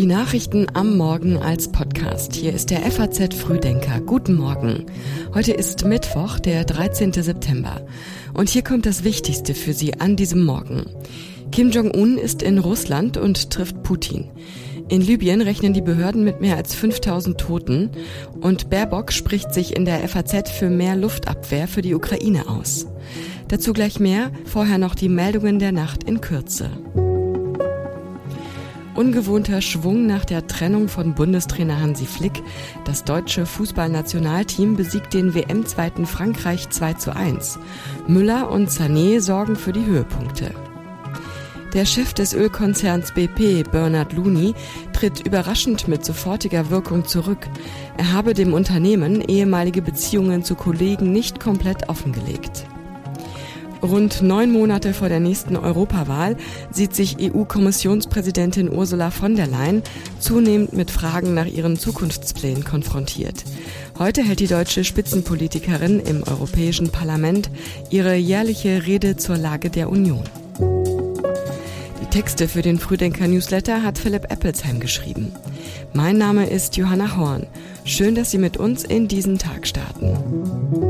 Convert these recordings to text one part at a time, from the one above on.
Die Nachrichten am Morgen als Podcast. Hier ist der FAZ Frühdenker. Guten Morgen. Heute ist Mittwoch, der 13. September. Und hier kommt das Wichtigste für Sie an diesem Morgen. Kim Jong-un ist in Russland und trifft Putin. In Libyen rechnen die Behörden mit mehr als 5000 Toten und Baerbock spricht sich in der FAZ für mehr Luftabwehr für die Ukraine aus. Dazu gleich mehr, vorher noch die Meldungen der Nacht in Kürze. Ungewohnter Schwung nach der Trennung von Bundestrainer Hansi Flick. Das deutsche Fußballnationalteam besiegt den WM-Zweiten Frankreich 2 zu 1. Müller und Sané sorgen für die Höhepunkte. Der Chef des Ölkonzerns BP, Bernard Looney, tritt überraschend mit sofortiger Wirkung zurück. Er habe dem Unternehmen ehemalige Beziehungen zu Kollegen nicht komplett offengelegt. Rund neun Monate vor der nächsten Europawahl sieht sich EU-Kommissionspräsidentin Ursula von der Leyen zunehmend mit Fragen nach ihren Zukunftsplänen konfrontiert. Heute hält die deutsche Spitzenpolitikerin im Europäischen Parlament ihre jährliche Rede zur Lage der Union. Die Texte für den Frühdenker Newsletter hat Philipp Eppelsheim geschrieben. Mein Name ist Johanna Horn. Schön, dass Sie mit uns in diesen Tag starten.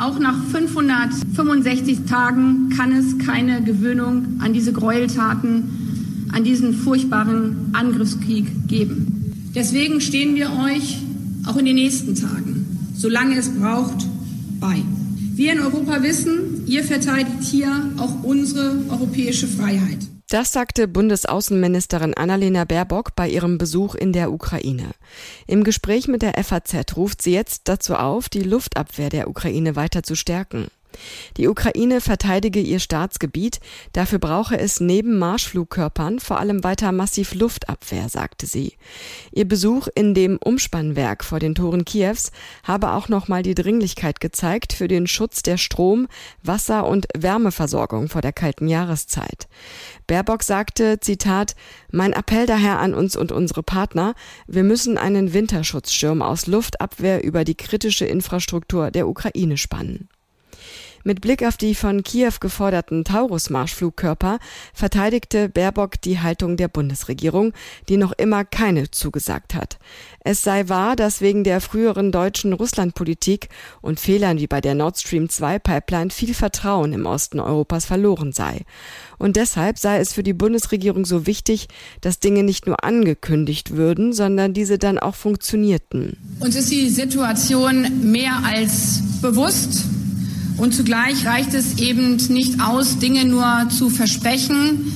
Auch nach 565 Tagen kann es keine Gewöhnung an diese Gräueltaten, an diesen furchtbaren Angriffskrieg geben. Deswegen stehen wir euch auch in den nächsten Tagen, solange es braucht, bei. Wir in Europa wissen, ihr verteidigt hier auch unsere europäische Freiheit. Das sagte Bundesaußenministerin Annalena Baerbock bei ihrem Besuch in der Ukraine. Im Gespräch mit der FAZ ruft sie jetzt dazu auf, die Luftabwehr der Ukraine weiter zu stärken. Die Ukraine verteidige ihr Staatsgebiet, dafür brauche es neben Marschflugkörpern vor allem weiter massiv Luftabwehr, sagte sie. Ihr Besuch in dem Umspannwerk vor den Toren Kiews habe auch nochmal die Dringlichkeit gezeigt für den Schutz der Strom-, Wasser- und Wärmeversorgung vor der kalten Jahreszeit. Baerbock sagte, Zitat, mein Appell daher an uns und unsere Partner, wir müssen einen Winterschutzschirm aus Luftabwehr über die kritische Infrastruktur der Ukraine spannen. Mit Blick auf die von Kiew geforderten Taurus-Marschflugkörper verteidigte Baerbock die Haltung der Bundesregierung, die noch immer keine zugesagt hat. Es sei wahr, dass wegen der früheren deutschen Russlandpolitik und Fehlern wie bei der Nord Stream 2 Pipeline viel Vertrauen im Osten Europas verloren sei. Und deshalb sei es für die Bundesregierung so wichtig, dass Dinge nicht nur angekündigt würden, sondern diese dann auch funktionierten. Uns ist die Situation mehr als bewusst. Und zugleich reicht es eben nicht aus, Dinge nur zu versprechen.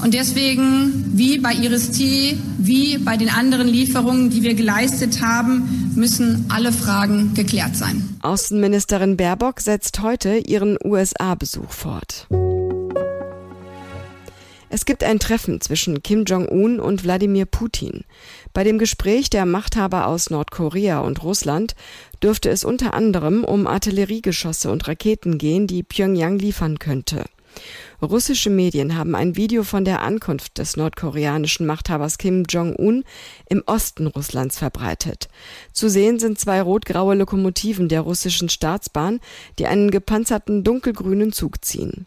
Und deswegen, wie bei Iris-T, wie bei den anderen Lieferungen, die wir geleistet haben, müssen alle Fragen geklärt sein. Außenministerin Baerbock setzt heute ihren USA-Besuch fort. Es gibt ein Treffen zwischen Kim Jong-un und Wladimir Putin. Bei dem Gespräch der Machthaber aus Nordkorea und Russland dürfte es unter anderem um Artilleriegeschosse und Raketen gehen, die Pyongyang liefern könnte. Russische Medien haben ein Video von der Ankunft des nordkoreanischen Machthabers Kim Jong-un im Osten Russlands verbreitet. Zu sehen sind zwei rot-graue Lokomotiven der russischen Staatsbahn, die einen gepanzerten dunkelgrünen Zug ziehen.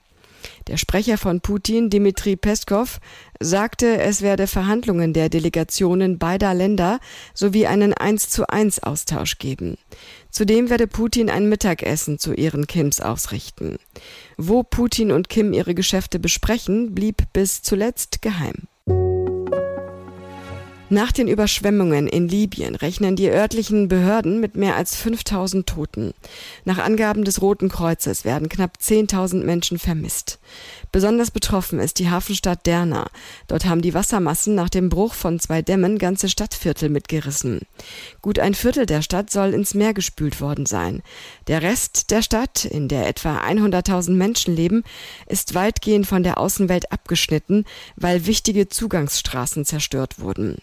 Der Sprecher von Putin, Dmitri Peskov, sagte, es werde Verhandlungen der Delegationen beider Länder sowie einen 1 zu 1 Austausch geben. Zudem werde Putin ein Mittagessen zu Ehren Kims ausrichten. Wo Putin und Kim ihre Geschäfte besprechen, blieb bis zuletzt geheim. Nach den Überschwemmungen in Libyen rechnen die örtlichen Behörden mit mehr als 5000 Toten. Nach Angaben des Roten Kreuzes werden knapp 10.000 Menschen vermisst. Besonders betroffen ist die Hafenstadt Derna. Dort haben die Wassermassen nach dem Bruch von zwei Dämmen ganze Stadtviertel mitgerissen. Gut ein Viertel der Stadt soll ins Meer gespült worden sein. Der Rest der Stadt, in der etwa 100.000 Menschen leben, ist weitgehend von der Außenwelt abgeschnitten, weil wichtige Zugangsstraßen zerstört wurden.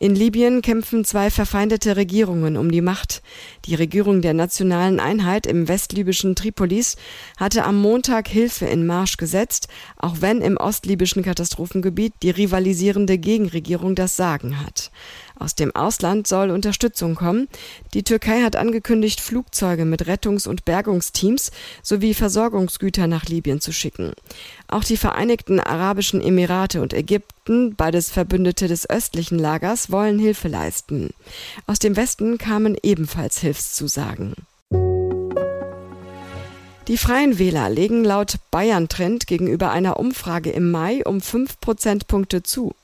In Libyen kämpfen zwei verfeindete Regierungen um die Macht. Die Regierung der nationalen Einheit im westlibyschen Tripolis hatte am Montag Hilfe in Marsch gesetzt, auch wenn im ostlibyschen Katastrophengebiet die rivalisierende Gegenregierung das Sagen hat. Aus dem Ausland soll Unterstützung kommen. Die Türkei hat angekündigt, Flugzeuge mit Rettungs- und Bergungsteams sowie Versorgungsgüter nach Libyen zu schicken. Auch die Vereinigten Arabischen Emirate und Ägypten, beides Verbündete des östlichen Lagers, wollen Hilfe leisten. Aus dem Westen kamen ebenfalls Hilfszusagen. Die Freien Wähler legen laut Bayern-Trend gegenüber einer Umfrage im Mai um fünf Prozentpunkte zu.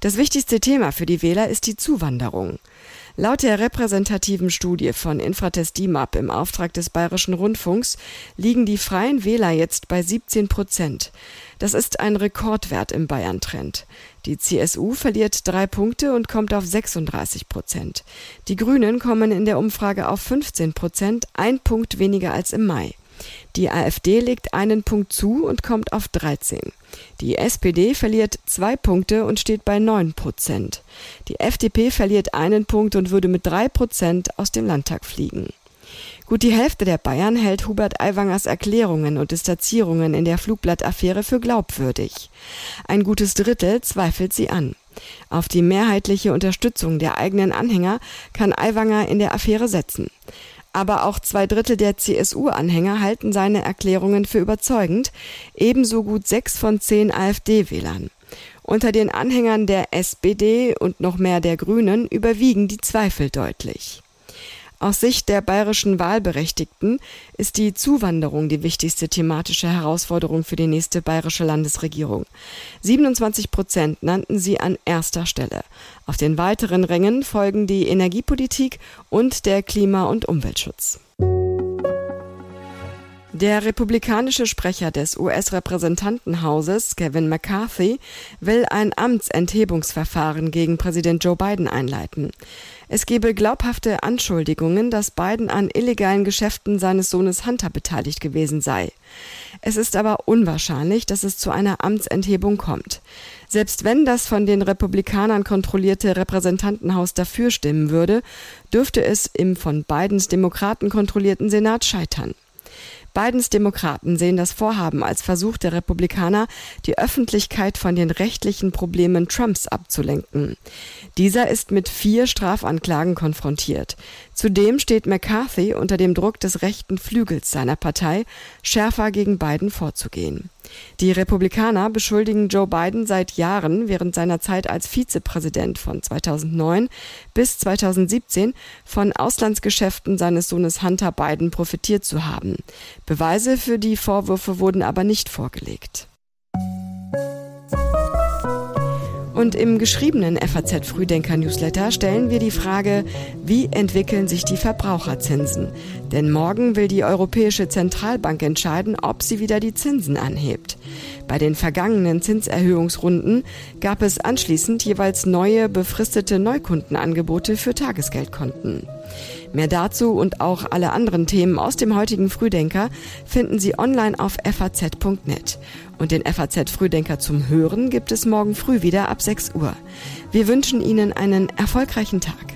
Das wichtigste Thema für die Wähler ist die Zuwanderung. Laut der repräsentativen Studie von Infratest DIMAP im Auftrag des Bayerischen Rundfunks liegen die Freien Wähler jetzt bei 17 Prozent. Das ist ein Rekordwert im Bayern-Trend. Die CSU verliert drei Punkte und kommt auf 36 Prozent. Die Grünen kommen in der Umfrage auf 15 Prozent, ein Punkt weniger als im Mai. Die AfD legt einen Punkt zu und kommt auf 13. Die SPD verliert zwei Punkte und steht bei 9 Prozent. Die FDP verliert einen Punkt und würde mit 3 Prozent aus dem Landtag fliegen. Gut die Hälfte der Bayern hält Hubert Aiwangers Erklärungen und Distanzierungen in der Flugblattaffäre für glaubwürdig. Ein gutes Drittel zweifelt sie an. Auf die mehrheitliche Unterstützung der eigenen Anhänger kann Aiwanger in der Affäre setzen aber auch zwei Drittel der CSU-Anhänger halten seine Erklärungen für überzeugend, ebenso gut sechs von zehn AfD-Wählern. Unter den Anhängern der SPD und noch mehr der Grünen überwiegen die Zweifel deutlich. Aus Sicht der bayerischen Wahlberechtigten ist die Zuwanderung die wichtigste thematische Herausforderung für die nächste bayerische Landesregierung. 27 Prozent nannten sie an erster Stelle. Auf den weiteren Rängen folgen die Energiepolitik und der Klima- und Umweltschutz. Der republikanische Sprecher des US-Repräsentantenhauses, Kevin McCarthy, will ein Amtsenthebungsverfahren gegen Präsident Joe Biden einleiten. Es gebe glaubhafte Anschuldigungen, dass Biden an illegalen Geschäften seines Sohnes Hunter beteiligt gewesen sei. Es ist aber unwahrscheinlich, dass es zu einer Amtsenthebung kommt. Selbst wenn das von den Republikanern kontrollierte Repräsentantenhaus dafür stimmen würde, dürfte es im von Bidens Demokraten kontrollierten Senat scheitern. Bidens Demokraten sehen das Vorhaben als Versuch der Republikaner, die Öffentlichkeit von den rechtlichen Problemen Trumps abzulenken. Dieser ist mit vier Strafanklagen konfrontiert. Zudem steht McCarthy unter dem Druck des rechten Flügels seiner Partei, schärfer gegen Biden vorzugehen. Die Republikaner beschuldigen Joe Biden seit Jahren während seiner Zeit als Vizepräsident von 2009 bis 2017 von Auslandsgeschäften seines Sohnes Hunter Biden profitiert zu haben. Beweise für die Vorwürfe wurden aber nicht vorgelegt. Und im geschriebenen FAZ Frühdenker Newsletter stellen wir die Frage, wie entwickeln sich die Verbraucherzinsen? Denn morgen will die Europäische Zentralbank entscheiden, ob sie wieder die Zinsen anhebt. Bei den vergangenen Zinserhöhungsrunden gab es anschließend jeweils neue befristete Neukundenangebote für Tagesgeldkonten. Mehr dazu und auch alle anderen Themen aus dem heutigen Frühdenker finden Sie online auf faz.net. Und den FAZ Frühdenker zum Hören gibt es morgen früh wieder ab 6 Uhr. Wir wünschen Ihnen einen erfolgreichen Tag.